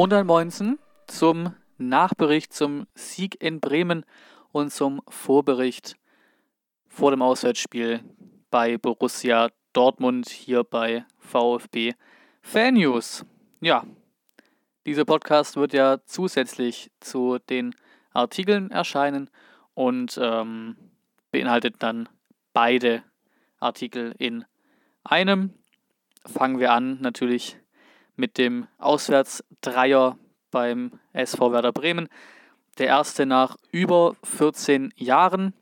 Und ein Moinsen zum Nachbericht zum Sieg in Bremen und zum Vorbericht vor dem Auswärtsspiel bei Borussia Dortmund hier bei VfB Fan News. Ja, dieser Podcast wird ja zusätzlich zu den Artikeln erscheinen und ähm, beinhaltet dann beide Artikel in einem. Fangen wir an natürlich mit dem Auswärtsdreier beim SV Werder Bremen. Der erste nach über 14 Jahren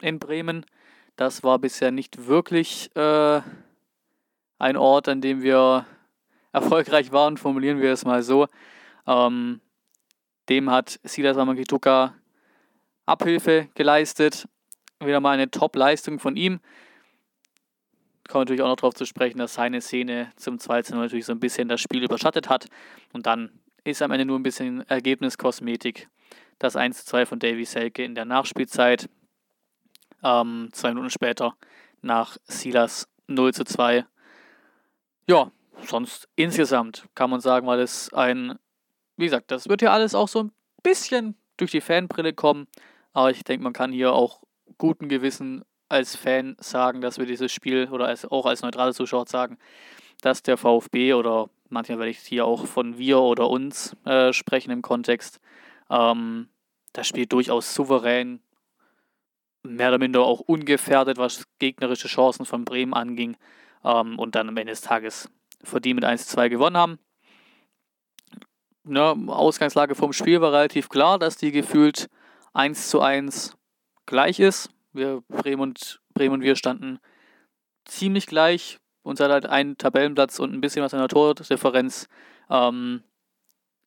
in Bremen. Das war bisher nicht wirklich äh, ein Ort, an dem wir erfolgreich waren, formulieren wir es mal so. Ähm, dem hat Silas Amakituka Abhilfe geleistet. Wieder mal eine Top-Leistung von ihm. Kommt natürlich auch noch darauf zu sprechen, dass seine Szene zum 2 natürlich so ein bisschen das Spiel überschattet hat. Und dann ist am Ende nur ein bisschen Ergebniskosmetik. Das 1 2 von Davy Selke in der Nachspielzeit. Ähm, zwei Minuten später nach Silas 0 zu 2. Ja, sonst insgesamt kann man sagen, weil es ein, wie gesagt, das wird ja alles auch so ein bisschen durch die Fanbrille kommen. Aber ich denke, man kann hier auch guten Gewissen als Fan sagen, dass wir dieses Spiel oder als, auch als neutrale Zuschauer sagen, dass der VfB oder manchmal werde ich hier auch von wir oder uns äh, sprechen im Kontext, ähm, das Spiel durchaus souverän, mehr oder minder auch ungefährdet, was gegnerische Chancen von Bremen anging ähm, und dann am Ende des Tages verdient mit 1-2 gewonnen haben. Ne, Ausgangslage vom Spiel war relativ klar, dass die gefühlt 1 zu 1 gleich ist. Wir, Bremen und, Bremen und wir standen ziemlich gleich. Uns hat halt ein Tabellenplatz und ein bisschen was in der Tordifferenz ähm,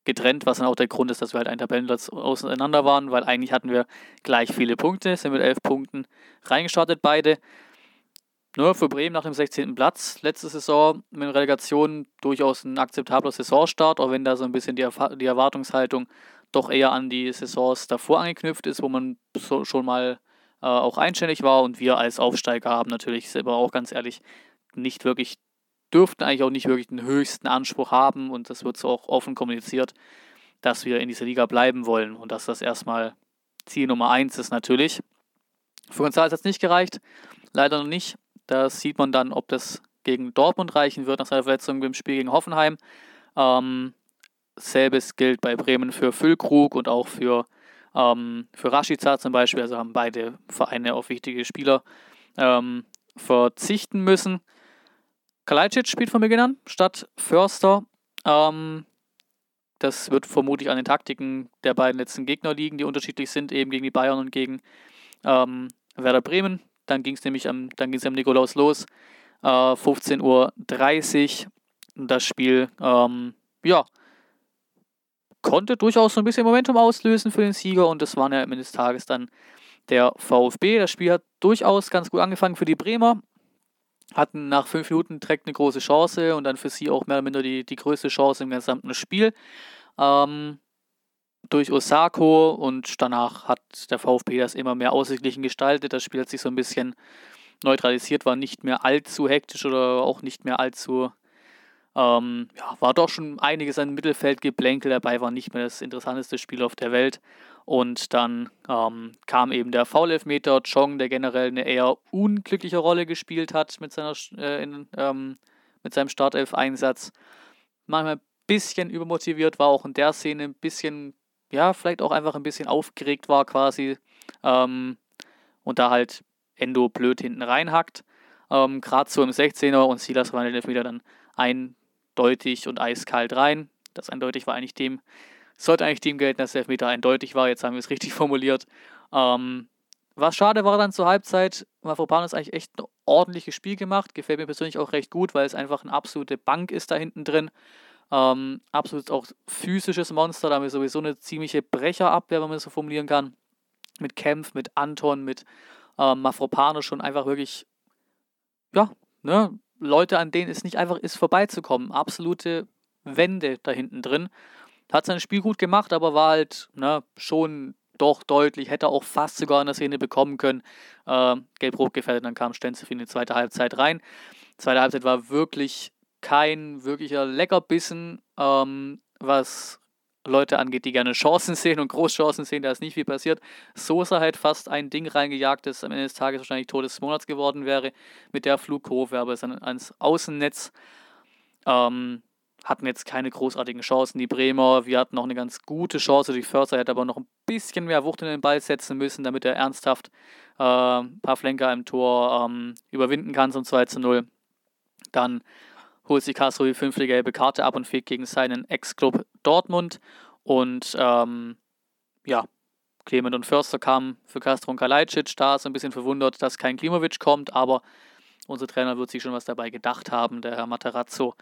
getrennt, was dann auch der Grund ist, dass wir halt einen Tabellenplatz auseinander waren, weil eigentlich hatten wir gleich viele Punkte, sind mit elf Punkten reingestartet beide. Nur für Bremen nach dem 16. Platz. Letzte Saison mit Relegation durchaus ein akzeptabler Saisonstart, auch wenn da so ein bisschen die, Erf die Erwartungshaltung doch eher an die Saisons davor angeknüpft ist, wo man so schon mal äh, auch einständig war. Und wir als Aufsteiger haben natürlich selber auch ganz ehrlich nicht wirklich, dürften eigentlich auch nicht wirklich den höchsten Anspruch haben. Und das wird so auch offen kommuniziert, dass wir in dieser Liga bleiben wollen und dass das erstmal Ziel Nummer eins ist natürlich. Für González hat es nicht gereicht, leider noch nicht. Da sieht man dann, ob das gegen Dortmund reichen wird nach seiner Verletzung im Spiel gegen Hoffenheim. Ähm, selbes gilt bei Bremen für Füllkrug und auch für, ähm, für Rashica zum Beispiel. Also haben beide Vereine auf wichtige Spieler ähm, verzichten müssen. Kalajdzic spielt von Beginn an statt Förster. Ähm, das wird vermutlich an den Taktiken der beiden letzten Gegner liegen, die unterschiedlich sind, eben gegen die Bayern und gegen ähm, Werder Bremen. Dann ging es nämlich am, dann ging's am Nikolaus los. Äh, 15.30 Uhr. Das Spiel, ähm, ja, konnte durchaus so ein bisschen Momentum auslösen für den Sieger und das war ja am Ende des Tages dann der VfB. Das Spiel hat durchaus ganz gut angefangen für die Bremer. Hatten nach fünf Minuten direkt eine große Chance und dann für sie auch mehr oder minder die, die größte Chance im gesamten Spiel. Ähm, durch Osako und danach hat der VfB das immer mehr ausgeglichen gestaltet. Das Spiel hat sich so ein bisschen neutralisiert, war nicht mehr allzu hektisch oder auch nicht mehr allzu. Ähm, ja, war doch schon einiges an Mittelfeldgeplänkel dabei, war nicht mehr das interessanteste Spiel auf der Welt. Und dann ähm, kam eben der Foul-Elfmeter, Chong, der generell eine eher unglückliche Rolle gespielt hat mit, seiner, äh, in, ähm, mit seinem Startelf-Einsatz. Manchmal ein bisschen übermotiviert, war auch in der Szene ein bisschen ja, vielleicht auch einfach ein bisschen aufgeregt war quasi ähm, und da halt Endo blöd hinten reinhackt. Ähm, Gerade so im 16er und Silas war den wieder dann eindeutig und eiskalt rein. Das eindeutig war eigentlich dem, sollte eigentlich dem gelten, dass der Elfmeter eindeutig war. Jetzt haben wir es richtig formuliert. Ähm, was schade war dann zur Halbzeit, Mafropanos eigentlich echt ein ordentliches Spiel gemacht. Gefällt mir persönlich auch recht gut, weil es einfach eine absolute Bank ist da hinten drin. Ähm, absolut auch physisches Monster, da haben wir sowieso eine ziemliche Brecherabwehr, wenn man das so formulieren kann. Mit Kempf, mit Anton, mit ähm, Mafropano schon einfach wirklich, ja, ne, Leute, an denen es nicht einfach ist, vorbeizukommen. Absolute Wände da hinten drin. Hat sein Spiel gut gemacht, aber war halt ne, schon doch deutlich, hätte auch fast sogar in der Szene bekommen können. Äh, Gelb-Rot gefährdet, dann kam Stenzel in die zweite Halbzeit rein. Zweite Halbzeit war wirklich kein wirklicher Leckerbissen, ähm, was Leute angeht, die gerne Chancen sehen und Großchancen sehen, da ist nicht viel passiert. Sosa hat fast ein Ding reingejagt, das am Ende des Tages wahrscheinlich Tor des Monats geworden wäre, mit der Flugkurve, aber es ist ans Außennetz. Ähm, hatten jetzt keine großartigen Chancen, die Bremer. Wir hatten noch eine ganz gute Chance. Die Förster hätte aber noch ein bisschen mehr Wucht in den Ball setzen müssen, damit er ernsthaft äh, ein paar Flenker im Tor ähm, überwinden kann zum 2 zu 0. Dann holt sich Castro die fünfte gelbe Karte ab und fegt gegen seinen Ex-Club Dortmund. Und ähm, ja, Clement und Förster kamen für Castro und Kalajdzic. Da ist ein bisschen verwundert, dass kein Klimovic kommt, aber unser Trainer wird sich schon was dabei gedacht haben, der Herr Materazzo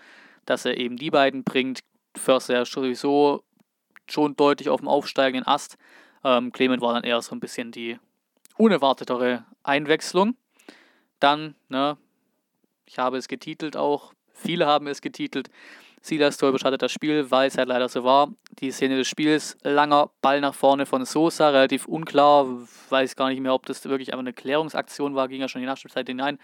dass er eben die beiden bringt. Förster ja sowieso schon deutlich auf dem aufsteigenden Ast. Ähm, Clement war dann eher so ein bisschen die unerwartetere Einwechslung. Dann, ne, ich habe es getitelt auch, viele haben es getitelt. Silas Tor überschattet das Spiel, weil es halt leider so war. Die Szene des Spiels, langer Ball nach vorne von Sosa, relativ unklar, weiß gar nicht mehr, ob das wirklich einfach eine Klärungsaktion war, ging ja schon in die Nachspielzeit hinein.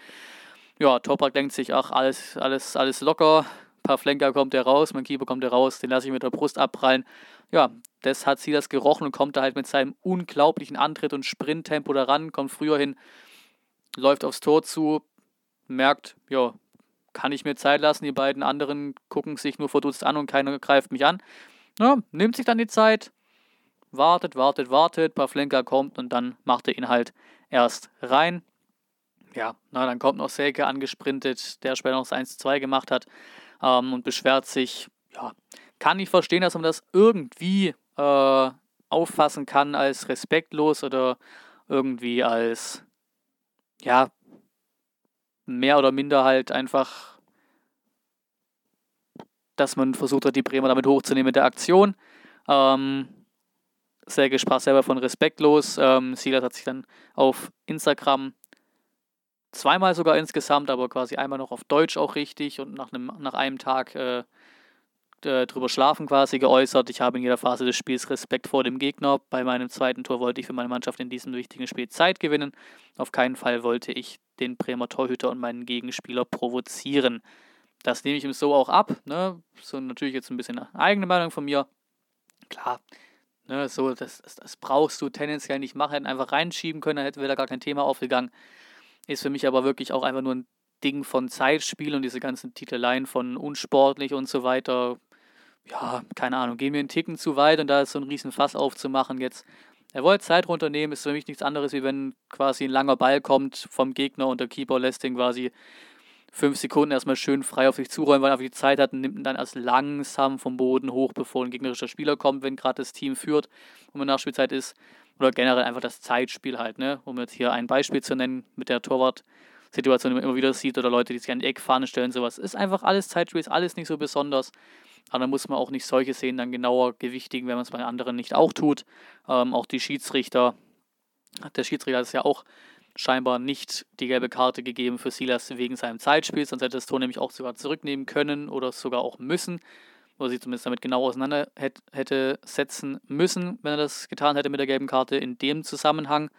Ja, Toprak denkt sich, ach, alles, alles, alles locker, paar Flenker kommt er raus, mein Keeper kommt er raus, den lasse ich mit der Brust abprallen. Ja, das hat sie das gerochen und kommt da halt mit seinem unglaublichen Antritt und Sprinttempo daran, kommt früher hin, läuft aufs Tor zu, merkt, ja, kann ich mir Zeit lassen, die beiden anderen gucken sich nur verdutzt an und keiner greift mich an. Ja, nimmt sich dann die Zeit, wartet, wartet, wartet, paar Flenker kommt und dann macht er ihn halt erst rein. Ja, na, dann kommt noch Selke angesprintet, der später noch das 1-2 gemacht hat ähm, und beschwert sich. Ja, kann ich verstehen, dass man das irgendwie äh, auffassen kann als respektlos oder irgendwie als, ja, mehr oder minder halt einfach, dass man versucht hat, die Bremer damit hochzunehmen mit der Aktion. Ähm, Serge sprach selber von respektlos. Ähm, Silas hat sich dann auf Instagram zweimal sogar insgesamt, aber quasi einmal noch auf Deutsch auch richtig und nach einem, nach einem Tag äh, drüber schlafen quasi geäußert. Ich habe in jeder Phase des Spiels Respekt vor dem Gegner. Bei meinem zweiten Tor wollte ich für meine Mannschaft in diesem wichtigen Spiel Zeit gewinnen. Auf keinen Fall wollte ich den Bremer Torhüter und meinen Gegenspieler provozieren. Das nehme ich ihm so auch ab. Ne? So natürlich jetzt ein bisschen eine eigene Meinung von mir. Klar, ne, so, das, das, das brauchst du tendenziell nicht machen, hätten einfach reinschieben können, dann hätten wir da gar kein Thema aufgegangen. Ist für mich aber wirklich auch einfach nur ein Ding von Zeitspiel und diese ganzen Titeleien von unsportlich und so weiter. Ja, keine Ahnung, gehen mir einen Ticken zu weit und da ist so ein riesen Fass aufzumachen jetzt. Er wollte Zeit runternehmen, ist für mich nichts anderes, wie wenn quasi ein langer Ball kommt vom Gegner und der Keeper lässt den quasi fünf Sekunden erstmal schön frei auf sich zuräumen, weil er einfach die Zeit hat und nimmt ihn dann erst langsam vom Boden hoch, bevor ein gegnerischer Spieler kommt, wenn gerade das Team führt und wenn Nachspielzeit ist. Oder generell einfach das Zeitspiel halt, ne? Um jetzt hier ein Beispiel zu nennen mit der Torwart-Situation, die man immer wieder sieht, oder Leute, die sich an die Eckfahne stellen, sowas. Ist einfach alles Zeitspiel, ist alles nicht so besonders. Aber dann muss man auch nicht solche Szenen dann genauer gewichtigen, wenn man es bei anderen nicht auch tut. Ähm, auch die Schiedsrichter, der Schiedsrichter hat es ja auch scheinbar nicht die gelbe Karte gegeben für Silas wegen seinem Zeitspiel, sonst hätte das Tor nämlich auch sogar zurücknehmen können oder sogar auch müssen, oder sich zumindest damit genau auseinander hätte setzen müssen, wenn er das getan hätte mit der gelben Karte in dem Zusammenhang.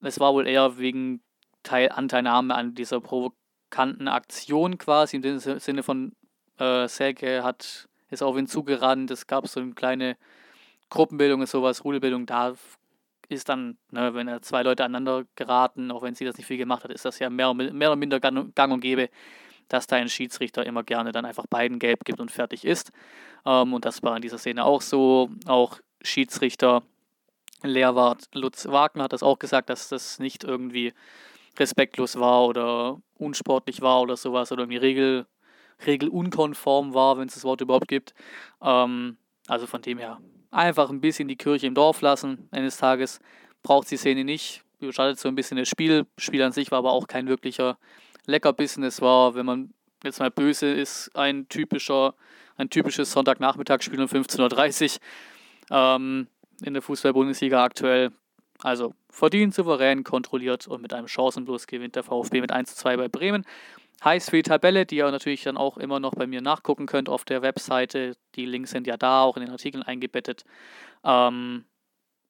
Es war wohl eher wegen Teil Anteilnahme an dieser provokanten Aktion quasi, im Sinne von äh, Selke hat, ist auf ihn zugerannt, es gab so eine kleine Gruppenbildung und sowas, Rudelbildung, da ist dann, ne, wenn zwei Leute aneinander geraten, auch wenn sie das nicht viel gemacht hat, ist das ja mehr, mehr oder minder gang und gäbe, dass da ein Schiedsrichter immer gerne dann einfach beiden gelb gibt und fertig ist. Ähm, und das war in dieser Szene auch so. Auch Schiedsrichter Lehrwart Lutz Wagner hat das auch gesagt, dass das nicht irgendwie respektlos war oder unsportlich war oder sowas oder irgendwie regel, regelunkonform war, wenn es das Wort überhaupt gibt. Ähm, also von dem her einfach ein bisschen die Kirche im Dorf lassen. Eines Tages braucht die Szene nicht. Überschattet so ein bisschen das Spiel. Das Spiel an sich war aber auch kein wirklicher Leckerbissen. Es war, wenn man jetzt mal böse ist, ein typischer, ein typisches Sonntagnachmittagsspiel um 15.30 Uhr ähm, in der Fußball-Bundesliga aktuell. Also verdient, souverän, kontrolliert und mit einem Chancenlos gewinnt der VfB mit 1 zu 2 bei Bremen. Heißt für die Tabelle, die ihr natürlich dann auch immer noch bei mir nachgucken könnt auf der Webseite. Die Links sind ja da, auch in den Artikeln eingebettet. Ähm,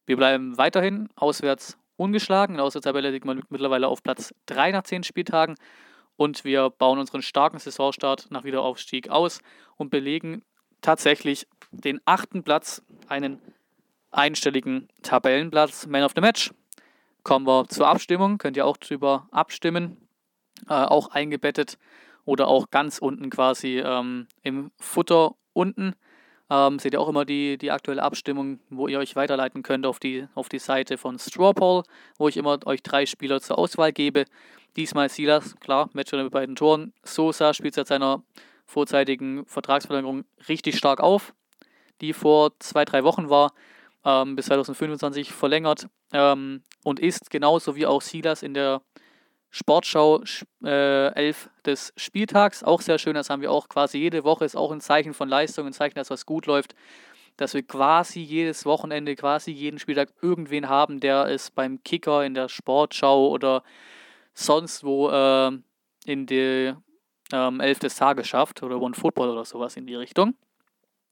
wir bleiben weiterhin auswärts ungeschlagen. Aus der Tabelle liegt man mittlerweile auf Platz 3 nach 10 Spieltagen. Und wir bauen unseren starken Saisonstart nach Wiederaufstieg aus und belegen tatsächlich den achten Platz, einen einstelligen Tabellenplatz, Man of the Match. Kommen wir zur Abstimmung, könnt ihr auch drüber abstimmen, äh, auch eingebettet oder auch ganz unten quasi ähm, im Futter unten. Ähm, seht ihr auch immer die, die aktuelle Abstimmung, wo ihr euch weiterleiten könnt auf die, auf die Seite von Strawpoll, wo ich immer euch drei Spieler zur Auswahl gebe. Diesmal Silas, klar, Matcher mit beiden Toren. Sosa spielt seit seiner vorzeitigen Vertragsverlängerung richtig stark auf, die vor zwei, drei Wochen war, ähm, bis 2025 verlängert ähm, und ist genauso wie auch Silas in der Sportschau äh, 11 des Spieltags. Auch sehr schön, das haben wir auch quasi jede Woche, ist auch ein Zeichen von Leistung, ein Zeichen, dass was gut läuft, dass wir quasi jedes Wochenende, quasi jeden Spieltag irgendwen haben, der es beim Kicker in der Sportschau oder sonst wo äh, in die ähm, 11 des Tages schafft oder One Football oder sowas in die Richtung.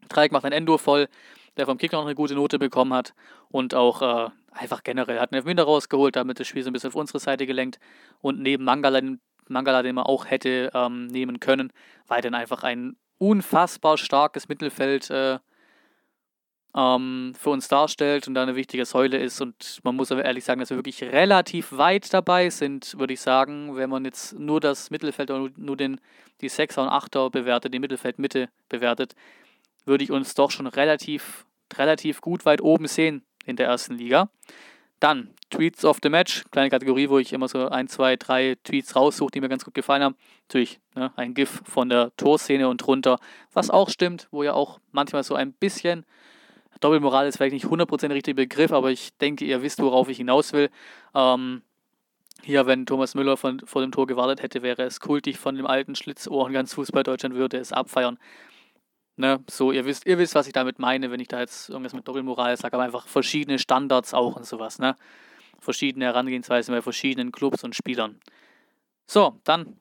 Dreieck macht ein Endo voll, der vom Kicker noch eine gute Note bekommen hat und auch äh, einfach generell hat einen Elfmeter rausgeholt, damit das Spiel so ein bisschen auf unsere Seite gelenkt und neben Mangala, Mangala den man auch hätte ähm, nehmen können, weil dann einfach ein unfassbar starkes Mittelfeld äh, ähm, für uns darstellt und da eine wichtige Säule ist. Und man muss aber ehrlich sagen, dass wir wirklich relativ weit dabei sind, würde ich sagen, wenn man jetzt nur das Mittelfeld oder nur den, die Sechser und Achter bewertet, die Mittelfeldmitte bewertet, würde ich uns doch schon relativ, relativ gut weit oben sehen in der ersten Liga. Dann Tweets of the Match, kleine Kategorie, wo ich immer so ein, zwei, drei Tweets raussuche, die mir ganz gut gefallen haben. Natürlich ne, ein GIF von der Torszene und drunter, was auch stimmt, wo ja auch manchmal so ein bisschen Doppelmoral ist vielleicht nicht 100% der richtige Begriff, aber ich denke, ihr wisst, worauf ich hinaus will. Ähm, hier, wenn Thomas Müller von, vor dem Tor gewartet hätte, wäre es kultig von dem alten Schlitzohr und ganz Fußball Deutschland würde es abfeiern. Ne, so, ihr wisst, ihr wisst, was ich damit meine, wenn ich da jetzt irgendwas mit Doppelmoral sage, aber einfach verschiedene Standards auch und sowas, ne? Verschiedene Herangehensweisen bei verschiedenen Clubs und Spielern. So, dann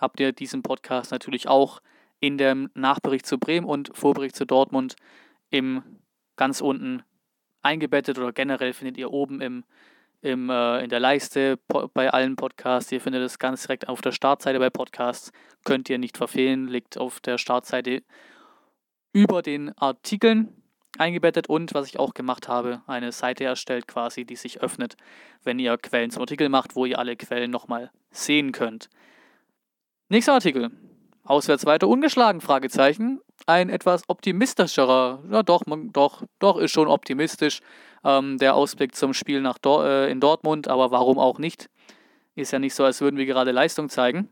habt ihr diesen Podcast natürlich auch in dem Nachbericht zu Bremen und Vorbericht zu Dortmund im ganz unten eingebettet oder generell findet ihr oben im, im, äh, in der Leiste bei allen Podcasts. Ihr findet es ganz direkt auf der Startseite bei Podcasts. Könnt ihr nicht verfehlen, liegt auf der Startseite über den Artikeln eingebettet und was ich auch gemacht habe, eine Seite erstellt quasi, die sich öffnet, wenn ihr Quellen zum Artikel macht, wo ihr alle Quellen nochmal sehen könnt. Nächster Artikel. Auswärts weiter ungeschlagen? Fragezeichen ein etwas optimistischerer, ja doch, man, doch, doch ist schon optimistisch, ähm, der Ausblick zum Spiel nach Dor äh, in Dortmund, aber warum auch nicht? Ist ja nicht so, als würden wir gerade Leistung zeigen.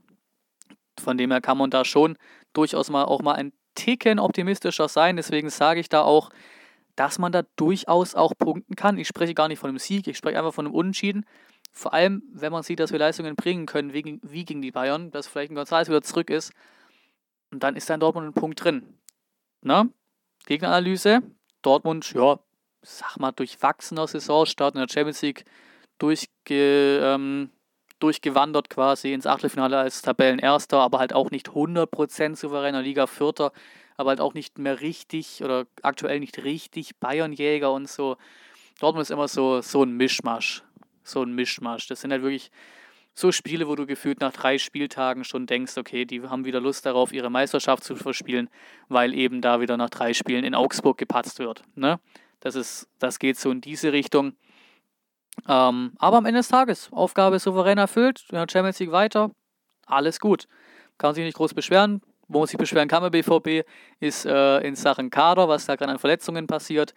Von dem her kann man da schon durchaus mal auch mal ein Ticken optimistischer sein. Deswegen sage ich da auch, dass man da durchaus auch punkten kann. Ich spreche gar nicht von einem Sieg, ich spreche einfach von einem Unentschieden. Vor allem, wenn man sieht, dass wir Leistungen bringen können, wie, wie gegen die Bayern, dass vielleicht ein González wieder zurück ist. Und dann ist da in Dortmund ein Punkt drin. Ne? Gegneranalyse. Dortmund, ja, sag mal, durchwachsener Saisonstart in der Champions League durchge, ähm, durchgewandert quasi ins Achtelfinale als Tabellenerster, aber halt auch nicht 100% souveräner Liga Vierter, aber halt auch nicht mehr richtig oder aktuell nicht richtig Bayernjäger und so. Dortmund ist immer so, so ein Mischmasch. So ein Mischmasch. Das sind halt wirklich so Spiele, wo du gefühlt nach drei Spieltagen schon denkst, okay, die haben wieder Lust darauf, ihre Meisterschaft zu verspielen, weil eben da wieder nach drei Spielen in Augsburg gepatzt wird. Ne? Das, ist, das geht so in diese Richtung. Ähm, aber am Ende des Tages, Aufgabe souverän erfüllt, in der Champions League weiter, alles gut. Kann sich nicht groß beschweren. Wo man sich beschweren kann bei BVB, ist äh, in Sachen Kader, was da gerade an Verletzungen passiert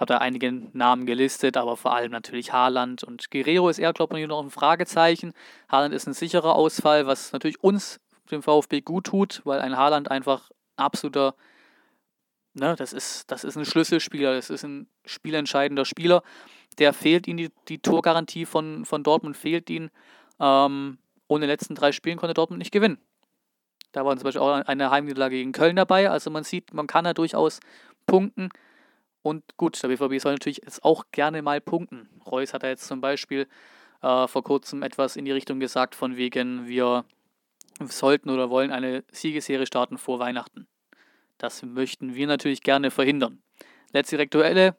hat er einige Namen gelistet, aber vor allem natürlich Haaland und Guerrero ist eher, glaube ich, noch ein Fragezeichen. Haaland ist ein sicherer Ausfall, was natürlich uns, dem VfB, gut tut, weil ein Haaland einfach absoluter, ne, das ist, das ist ein Schlüsselspieler, das ist ein spielentscheidender Spieler. Der fehlt ihm, die, die Torgarantie von, von Dortmund fehlt ihm. Ähm, ohne den letzten drei Spielen konnte Dortmund nicht gewinnen. Da war zum Beispiel auch eine Heimniederlage gegen Köln dabei. Also man sieht, man kann da durchaus punkten. Und gut, der BVB soll natürlich jetzt auch gerne mal punkten. Reus hat ja jetzt zum Beispiel äh, vor kurzem etwas in die Richtung gesagt, von wegen, wir sollten oder wollen eine Siegesserie starten vor Weihnachten. Das möchten wir natürlich gerne verhindern. Letzte direktuelle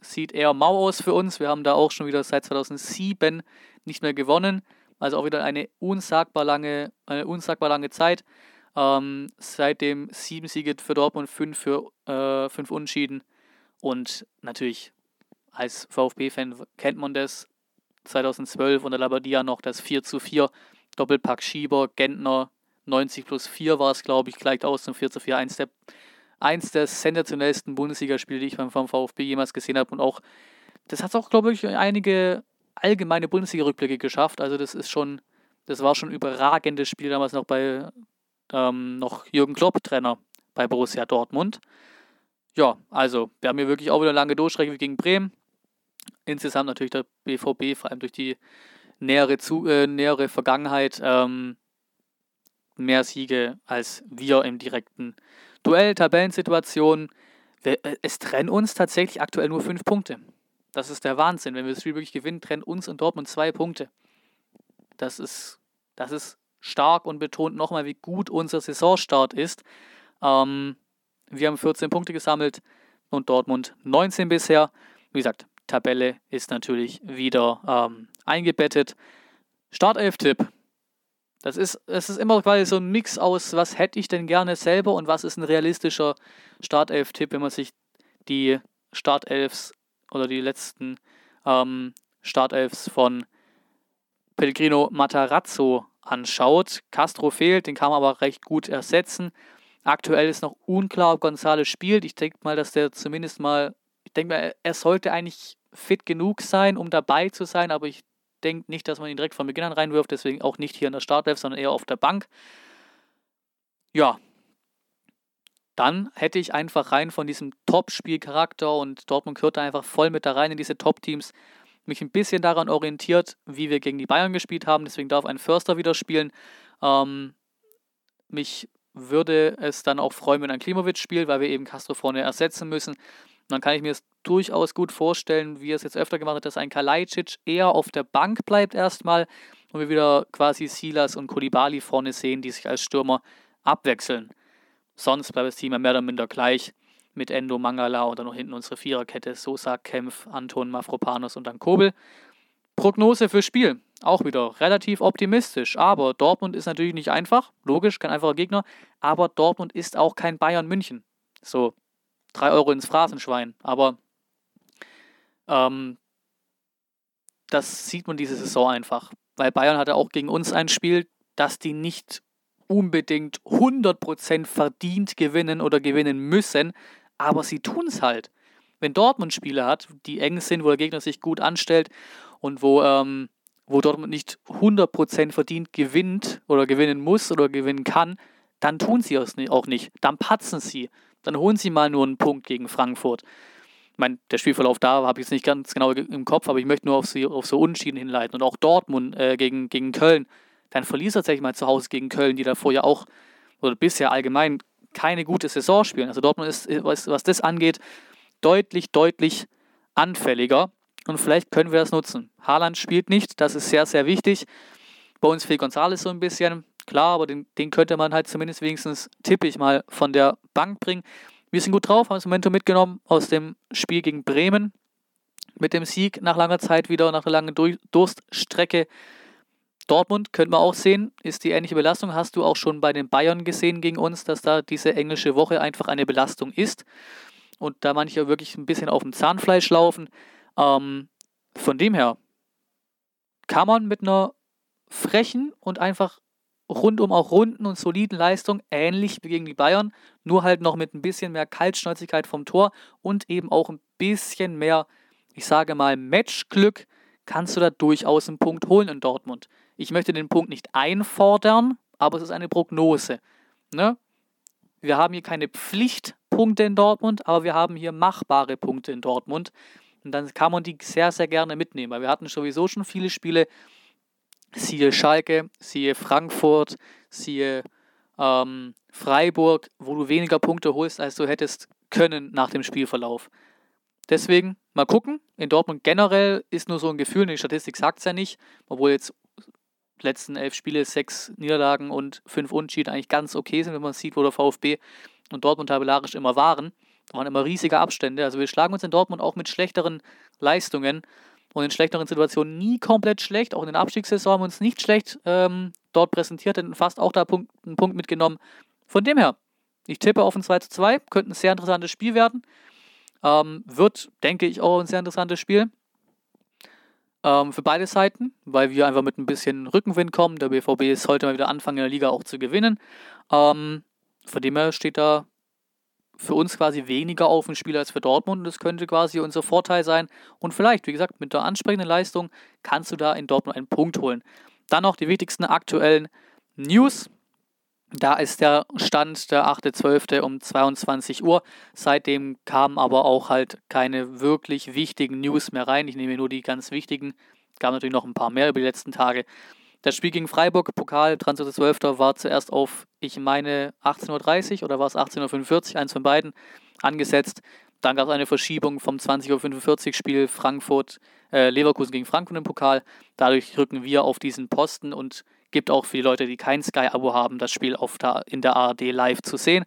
sieht eher mau aus für uns. Wir haben da auch schon wieder seit 2007 nicht mehr gewonnen. Also auch wieder eine unsagbar lange, eine unsagbar lange Zeit. Ähm, seitdem sieben Siege für Dortmund, fünf für äh, fünf Unschieden. Und natürlich als VfB-Fan kennt man das. 2012 unter Labadia noch das 4 zu 4. Doppelpack Schieber, Gentner, 90 plus 4 war es, glaube ich, gleicht aus zum 4 zu 4. Eins der, eins der sensationellsten Bundesligaspiele, die ich beim VfB jemals gesehen habe. Und auch, das hat auch, glaube ich, einige allgemeine Bundesliga-Rückblicke geschafft. Also das ist schon, das war schon ein überragendes Spiel damals noch bei ähm, noch Jürgen Klopp Trainer bei Borussia Dortmund. Ja, also wir haben hier wirklich auch wieder lange Durchstrecke gegen Bremen. Insgesamt natürlich der BVB, vor allem durch die nähere, zu, äh, nähere Vergangenheit, ähm, mehr Siege als wir im direkten Duell, Tabellensituation. Äh, es trennen uns tatsächlich aktuell nur fünf Punkte. Das ist der Wahnsinn. Wenn wir das Spiel wirklich gewinnen, trennen uns und Dortmund zwei Punkte. Das ist, das ist stark und betont nochmal, wie gut unser Saisonstart ist. Ähm, wir haben 14 Punkte gesammelt und Dortmund 19 bisher. Wie gesagt, Tabelle ist natürlich wieder ähm, eingebettet. Startelf-Tipp. Das ist, es ist immer quasi so ein Mix aus, was hätte ich denn gerne selber und was ist ein realistischer Startelf-Tipp, wenn man sich die Startelfs oder die letzten ähm, Startelfs von Pellegrino Matarazzo anschaut. Castro fehlt, den kann man aber recht gut ersetzen. Aktuell ist noch unklar, ob González spielt. Ich denke mal, dass der zumindest mal, ich denke mal, er sollte eigentlich fit genug sein, um dabei zu sein, aber ich denke nicht, dass man ihn direkt von Beginn an reinwirft, deswegen auch nicht hier in der Startelf, sondern eher auf der Bank. Ja, dann hätte ich einfach rein von diesem Top-Spielcharakter und Dortmund gehört da einfach voll mit da rein in diese Top-Teams, mich ein bisschen daran orientiert, wie wir gegen die Bayern gespielt haben. Deswegen darf ein Förster wieder spielen. Ähm, mich würde es dann auch freuen, wenn ein Klimovic spielt, weil wir eben Castro vorne ersetzen müssen. Und dann kann ich mir es durchaus gut vorstellen, wie er es jetzt öfter gemacht hat, dass ein Kalajdzic eher auf der Bank bleibt erstmal und wir wieder quasi Silas und Kolibali vorne sehen, die sich als Stürmer abwechseln. Sonst bleibt das Team ja mehr oder minder gleich mit Endo, Mangala und dann noch hinten unsere Viererkette, Sosa, Kempf, Anton, Mafropanos und dann Kobel. Prognose fürs Spiel, auch wieder relativ optimistisch, aber Dortmund ist natürlich nicht einfach, logisch, kein einfacher Gegner, aber Dortmund ist auch kein Bayern München. So, drei Euro ins Phrasenschwein, aber ähm, das sieht man diese Saison einfach, weil Bayern hatte auch gegen uns ein Spiel, das die nicht unbedingt 100% verdient gewinnen oder gewinnen müssen, aber sie tun es halt. Wenn Dortmund Spiele hat, die eng sind, wo der Gegner sich gut anstellt und wo, ähm, wo Dortmund nicht 100% verdient gewinnt oder gewinnen muss oder gewinnen kann, dann tun sie es auch nicht. Dann patzen sie. Dann holen sie mal nur einen Punkt gegen Frankfurt. Ich meine, der Spielverlauf da habe ich jetzt nicht ganz genau im Kopf, aber ich möchte nur auf, sie, auf so Unschieden hinleiten. Und auch Dortmund äh, gegen, gegen Köln. Dann verließ er tatsächlich mal zu Hause gegen Köln, die davor ja auch, oder bisher allgemein keine gute Saison spielen. Also Dortmund ist, was, was das angeht, deutlich, deutlich anfälliger. Und vielleicht können wir das nutzen. Haaland spielt nicht, das ist sehr, sehr wichtig. Bei uns fehlt González so ein bisschen. Klar, aber den, den könnte man halt zumindest wenigstens, tippe ich mal, von der Bank bringen. Wir sind gut drauf, haben das Momentum mitgenommen aus dem Spiel gegen Bremen. Mit dem Sieg nach langer Zeit wieder, nach einer langen Durststrecke Dortmund könnte man auch sehen, ist die ähnliche Belastung. Hast du auch schon bei den Bayern gesehen gegen uns, dass da diese englische Woche einfach eine Belastung ist und da manche wirklich ein bisschen auf dem Zahnfleisch laufen. Ähm, von dem her kann man mit einer frechen und einfach rundum auch runden und soliden Leistung, ähnlich wie gegen die Bayern, nur halt noch mit ein bisschen mehr Kaltschnäuzigkeit vom Tor und eben auch ein bisschen mehr, ich sage mal, Matchglück, kannst du da durchaus einen Punkt holen in Dortmund. Ich möchte den Punkt nicht einfordern, aber es ist eine Prognose. Ne? Wir haben hier keine Pflichtpunkte in Dortmund, aber wir haben hier machbare Punkte in Dortmund. Und dann kann man die sehr, sehr gerne mitnehmen, weil wir hatten sowieso schon viele Spiele. Siehe Schalke, siehe Frankfurt, siehe ähm, Freiburg, wo du weniger Punkte holst, als du hättest können nach dem Spielverlauf. Deswegen mal gucken. In Dortmund generell ist nur so ein Gefühl, die Statistik sagt es ja nicht, obwohl jetzt letzten elf Spiele sechs Niederlagen und fünf Unentschieden eigentlich ganz okay sind, wenn man sieht, wo der VfB und Dortmund tabellarisch immer waren. Da waren immer riesige Abstände. Also wir schlagen uns in Dortmund auch mit schlechteren Leistungen und in schlechteren Situationen nie komplett schlecht. Auch in den Abstiegssaison haben wir uns nicht schlecht ähm, dort präsentiert, hätten fast auch da Punkt, einen Punkt mitgenommen. Von dem her, ich tippe auf ein 2 zu 2, könnte ein sehr interessantes Spiel werden. Ähm, wird, denke ich, auch ein sehr interessantes Spiel. Ähm, für beide Seiten, weil wir einfach mit ein bisschen Rückenwind kommen. Der BVB heute mal wieder anfangen in der Liga auch zu gewinnen. Ähm, von dem her steht da für uns quasi weniger auf dem Spiel als für Dortmund und das könnte quasi unser Vorteil sein. Und vielleicht, wie gesagt, mit der ansprechenden Leistung kannst du da in Dortmund einen Punkt holen. Dann noch die wichtigsten aktuellen News. Da ist der Stand der 8.12. um 22 Uhr. Seitdem kamen aber auch halt keine wirklich wichtigen News mehr rein. Ich nehme nur die ganz wichtigen. Gab natürlich noch ein paar mehr über die letzten Tage. Das Spiel gegen Freiburg, Pokal, 20.12. war zuerst auf, ich meine, 18.30 Uhr oder war es 18.45 Uhr, eins von beiden, angesetzt. Dann gab es eine Verschiebung vom 20.45 Uhr Spiel Frankfurt, äh, Leverkusen gegen Frankfurt im Pokal. Dadurch rücken wir auf diesen Posten und gibt auch für die Leute, die kein Sky-Abo haben, das Spiel auf der, in der ARD live zu sehen.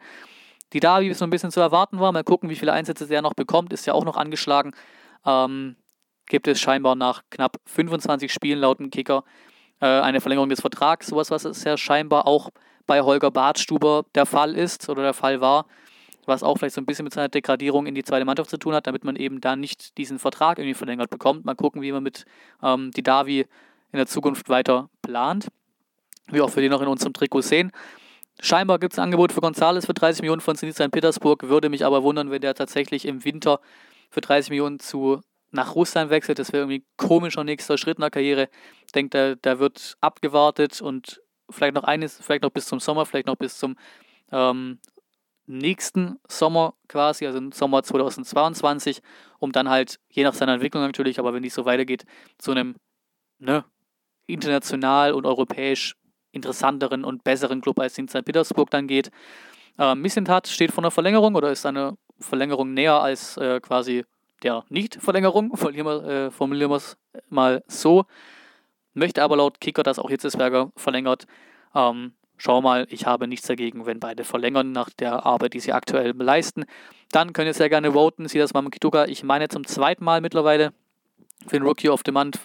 Die Derby ist so ein bisschen zu erwarten war. Mal gucken, wie viele Einsätze der noch bekommt. Ist ja auch noch angeschlagen. Ähm, gibt es scheinbar nach knapp 25 Spielen laut dem Kicker äh, eine Verlängerung des Vertrags. Sowas, was es ja scheinbar auch bei Holger Bartstuber der Fall ist oder der Fall war. Was auch vielleicht so ein bisschen mit seiner Degradierung in die zweite Mannschaft zu tun hat, damit man eben da nicht diesen Vertrag irgendwie verlängert bekommt. Mal gucken, wie man mit ähm, die Davi in der Zukunft weiter plant wie auch für die noch in unserem Trikot sehen. Scheinbar gibt es ein Angebot für Gonzales für 30 Millionen von Zenit St. Petersburg. Würde mich aber wundern, wenn der tatsächlich im Winter für 30 Millionen zu nach Russland wechselt. Das wäre irgendwie ein komischer nächster Schritt in der Karriere. Ich denke, da, da wird abgewartet und vielleicht noch eines, vielleicht noch bis zum Sommer, vielleicht noch bis zum ähm, nächsten Sommer quasi, also im Sommer 2022, um dann halt, je nach seiner Entwicklung natürlich, aber wenn die so weitergeht, zu einem ne, international und europäisch interessanteren und besseren Club als in St. Petersburg dann geht. Äh, Missentat steht vor einer Verlängerung oder ist eine Verlängerung näher als äh, quasi der Nicht-Verlängerung, äh, formulieren wir es mal so. Möchte aber laut Kicker, dass auch Hitzesberger verlängert. Ähm, schau mal, ich habe nichts dagegen, wenn beide verlängern nach der Arbeit, die sie aktuell leisten. Dann könnt ihr sehr gerne voten. Sieh das mal Kituka. Ich meine zum zweiten Mal mittlerweile für den Rookie of the Month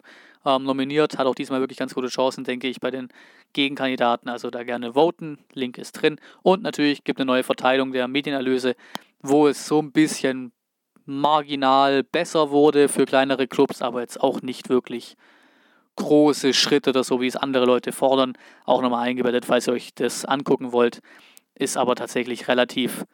ähm, nominiert. Hat auch diesmal wirklich ganz gute Chancen, denke ich, bei den Gegenkandidaten. Also da gerne voten. Link ist drin. Und natürlich gibt es eine neue Verteilung der Medienerlöse, wo es so ein bisschen marginal besser wurde für kleinere Clubs, aber jetzt auch nicht wirklich große Schritte oder so, wie es andere Leute fordern. Auch nochmal eingebettet, falls ihr euch das angucken wollt. Ist aber tatsächlich relativ,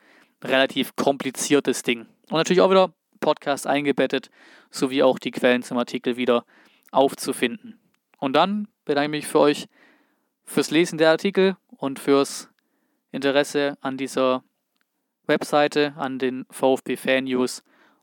relativ kompliziertes Ding. Und natürlich auch wieder Podcast eingebettet, sowie auch die Quellen zum Artikel wieder aufzufinden. Und dann bedanke ich mich für euch fürs Lesen der Artikel und fürs Interesse an dieser Webseite, an den VfB Fan News